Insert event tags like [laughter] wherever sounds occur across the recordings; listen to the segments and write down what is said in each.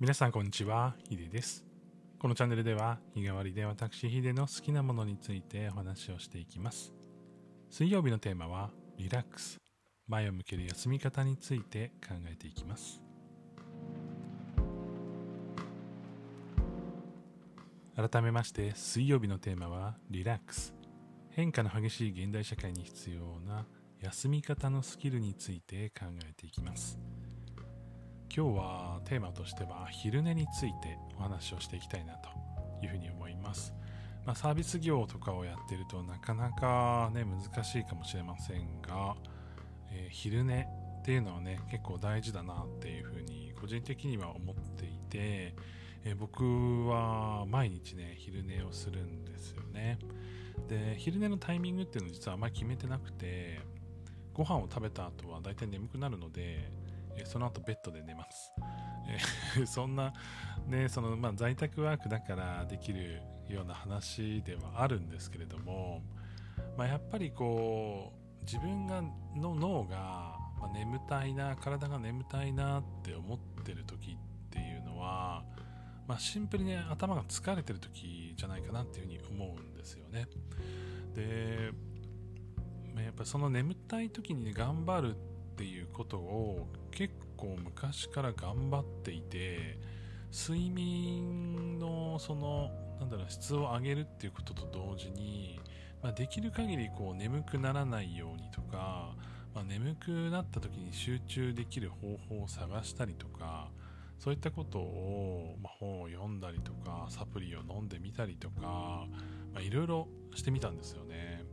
皆さんこんにちは、ヒデです。このチャンネルでは日替わりで私ヒデの好きなものについてお話をしていきます。水曜日のテーマはリラックス。前を向ける休み方について考えていきます。改めまして水曜日のテーマはリラックス。変化の激しい現代社会に必要な休み方のスキルについて考えていきます。今日はテーマとしては昼寝についてお話をしていきたいなというふうに思います。まあ、サービス業とかをやってるとなかなかね難しいかもしれませんが、えー昼寝っていうのはね結構大事だなっていうふうに個人的には思っていて、えー僕は毎日ね昼寝をするんですよね。で昼寝のタイミングっていうのを実はあまり決めてなくてご飯を食べた後は大体眠くなるのでえその後ベッドで寝ます。え [laughs] そんな、ね、その、まあ、在宅ワークだからできるような話ではあるんですけれども、まあ、やっぱりこう、自分がの脳が、ま、眠たいな、体が眠たいなって思ってる時っていうのは、まあ、シンプルに頭が疲れてる時じゃないかなっていうふうに思うんですよね。で、まやっぱりその眠たい時に頑張るってていうことを結構昔から頑張っていて睡眠のそのなんだろう質を上げるっていうことと同時に、まあ、できる限りこう眠くならないようにとか、まあ、眠くなった時に集中できる方法を探したりとかそういったことを、まあ、本を読んだりとかサプリを飲んでみたりとか、いろいろしてみたんですよね。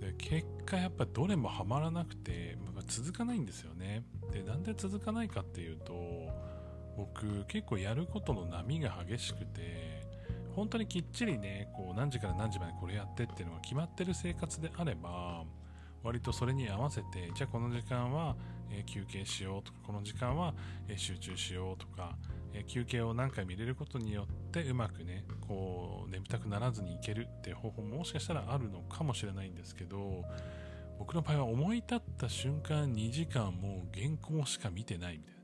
で結果やっぱどれもハマらなくて、続かないんですよね。でなんで続かないかっていうと僕結構やることの波が激しくて本当にきっちりねこう何時から何時までこれやってっていうのが決まってる生活であれば割とそれに合わせてじゃあこの時間は、え休憩しようとかこの時間は、え集中しようとか、え休憩を何回も入れることによってうまくねこう眠たくならずにいけるっていう方法ももしかしたらあるのかもしれないんですけど僕の場合は思い立った瞬間2時間もう原稿しか見てないみたいな。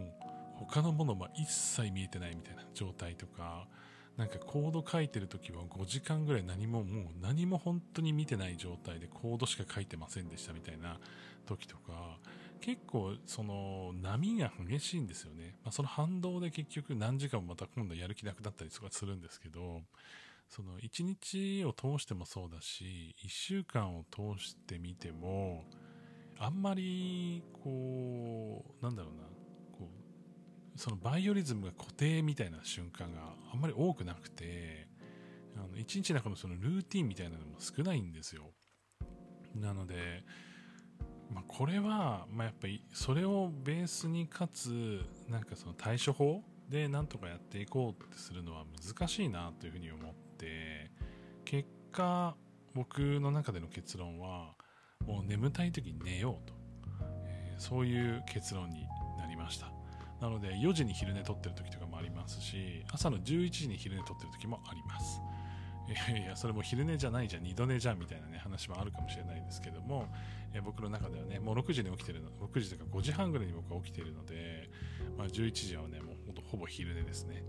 もう他のものも一切見えてないみたいな状態とかなんかコード書いてる時は5時間ぐらい何ももう何も本当に見てない状態でコードしか書いてませんでしたみたいな時とか結構その波が激しいんですよね、まあ、その反動で結局何時間もまた今度やる気なくなったりとかするんですけどその1日を通してもそうだし1週間を通してみてもあんまりこうなんだろうなこうそのバイオリズムが固定みたいな瞬間があんまり多くなくてあの1日の中のそのルーティンみたいなのも少ないんですよ。なので、まあ、これは、まあ、やっぱりそれをベースにかつなんかその対処法でなんとかやっていこうってするのは難しいなというふうに思って結果僕の中での結論はもう眠たい時に寝ようと、えーそういう結論になりました。なので4時に昼寝とってる時とかもありますし朝の11時に昼寝とってる時もあります。いやいやそれも昼寝じゃないじゃん二度寝じゃんみたいなね話もあるかもしれないですけども、え僕の中ではねもう6時に起きてるの6時とか5時半ぐらいに僕は起きてるので、まあ、11時はねもうほほぼ昼寝ですね。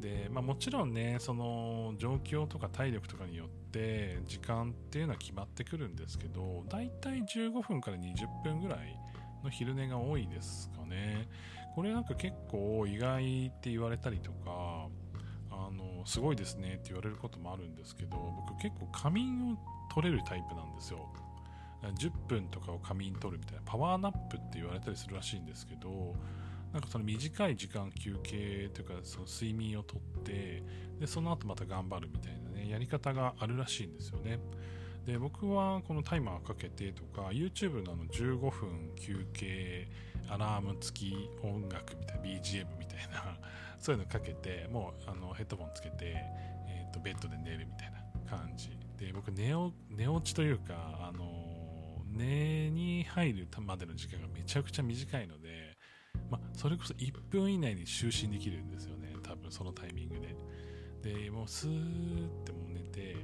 で、まあ、もちろんねその状況とか体力とかによって時間っていうのは決まってくるんですけどだいたい15分から20分ぐらいの昼寝が多いですかね。これなんか結構意外って言われたりとかあのすごいですねって言われることもあるんですけど僕結構仮眠を取れるタイプなんですよ。10分とかを仮眠取るみたいなパワーナップって言われたりするらしいんですけどなんかその短い時間休憩というかその睡眠をとってでその後また頑張るみたいなねやり方があるらしいんですよね。で僕はこのタイマーかけてとか YouTube のあの15分休憩アラーム付き音楽みたいな BGM みたいな [laughs] そういうのかけてもうあのヘッドホンつけて、えー、とベッドで寝るみたいな感じ。で僕寝寝落ちというかあの寝に入るまでの時間がめちゃくちゃ短いので、まあ、それこそ1分以内に就寝できるんですよね。多分そのタイミングで。でもうスーってもう寝て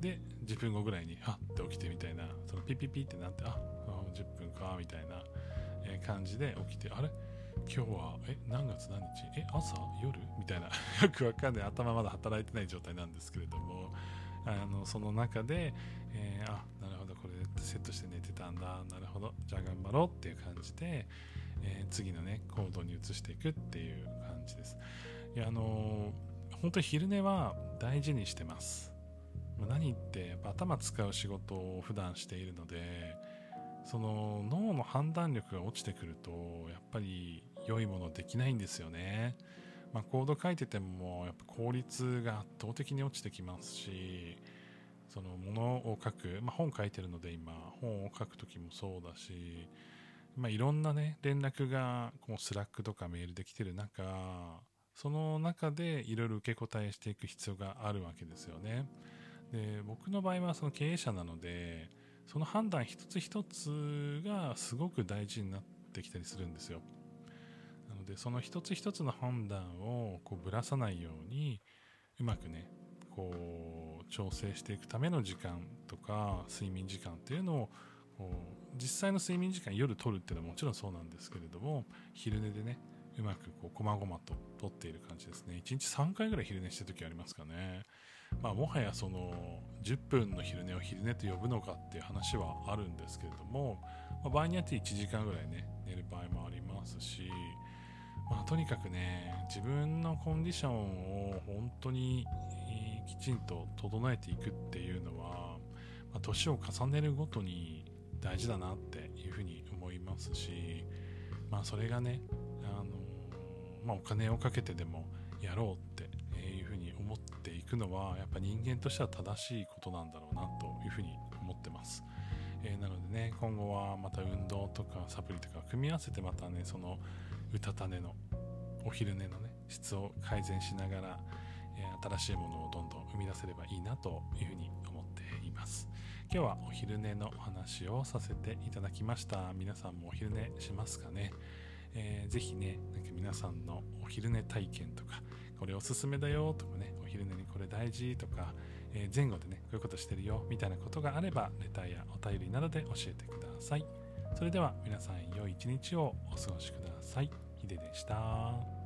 で10分後ぐらいにはって起きてみたいな。そのピピピってなってああ10分かみたいな感じで起きてあれ？今日はえ何月何日？え朝？夜？みたいな。[laughs] よくわかんない。頭まだ働いてない状態なんですけれども。あのその中で、えー、あなるほどこれセットして寝てたんだ。なるほど。じゃあ頑張ろうっていう感じで、えー、次のね行動に移していくっていう感じです。いやあのー、本当に昼寝は大事にしてます。何ってやっぱ頭使う仕事を普段しているのでその脳の判断力が落ちてくるとやっぱり良いものできないんですよね、まあ、コード書いててもやっぱ効率が圧倒的に落ちてきますしそのものを書く、まあ、本書いてるので今本を書く時もそうだし、まあ、いろんなね連絡がこう Slack とかメールで来てる中その中でいろいろ受け答えしていく必要があるわけですよね。で僕の場合はその経営者なのでその判断一つ一つがすごく大事になってきたりするんですよ。なのでその一つ一つの判断をこうぶらさないようにうまくねこう調整していくための時間とか睡眠時間っていうのをこう実際の睡眠時間夜取るっていうのはもちろんそうなんですけれども昼寝でねうまくこう細々と取っている感じですね。1日3回ぐらい昼寝してる時ありますかね。まあ、もはやその10分の昼寝を昼寝と呼ぶのかっていう話はあるんですけれども、まあ、場合によって1時間ぐらいね寝る場合もありますし、まあ、とにかくね自分のコンディションを本当にきちんと整えていくっていうのは、まあ、年を重ねるごとに大事だなっていうふうに思いますし、まあ、それがね、あのまあ、お金をかけてでもやろうっていうふうに思っていくのはやっぱ人間としては正しいことなんだろうなというふうに思ってます、えー、なのでね今後はまた運動とかサプリとか組み合わせてまたねそのうたた寝のお昼寝のね質を改善しながら、えー、新しいものをどんどん生み出せればいいなというふうに今日はお昼寝のお話をさせていただきました皆さんもお昼寝しますかね？えー、ぜひね、なんか皆さんのお昼寝体験とか、これおすすめだよとかね、お昼寝にこれ大事とか、えー、前後でね、こういうことしてるよみたいなことがあれば、レターやお便りなどで教えてください。それでは皆さん良い一日をお過ごしください。ヒデでした。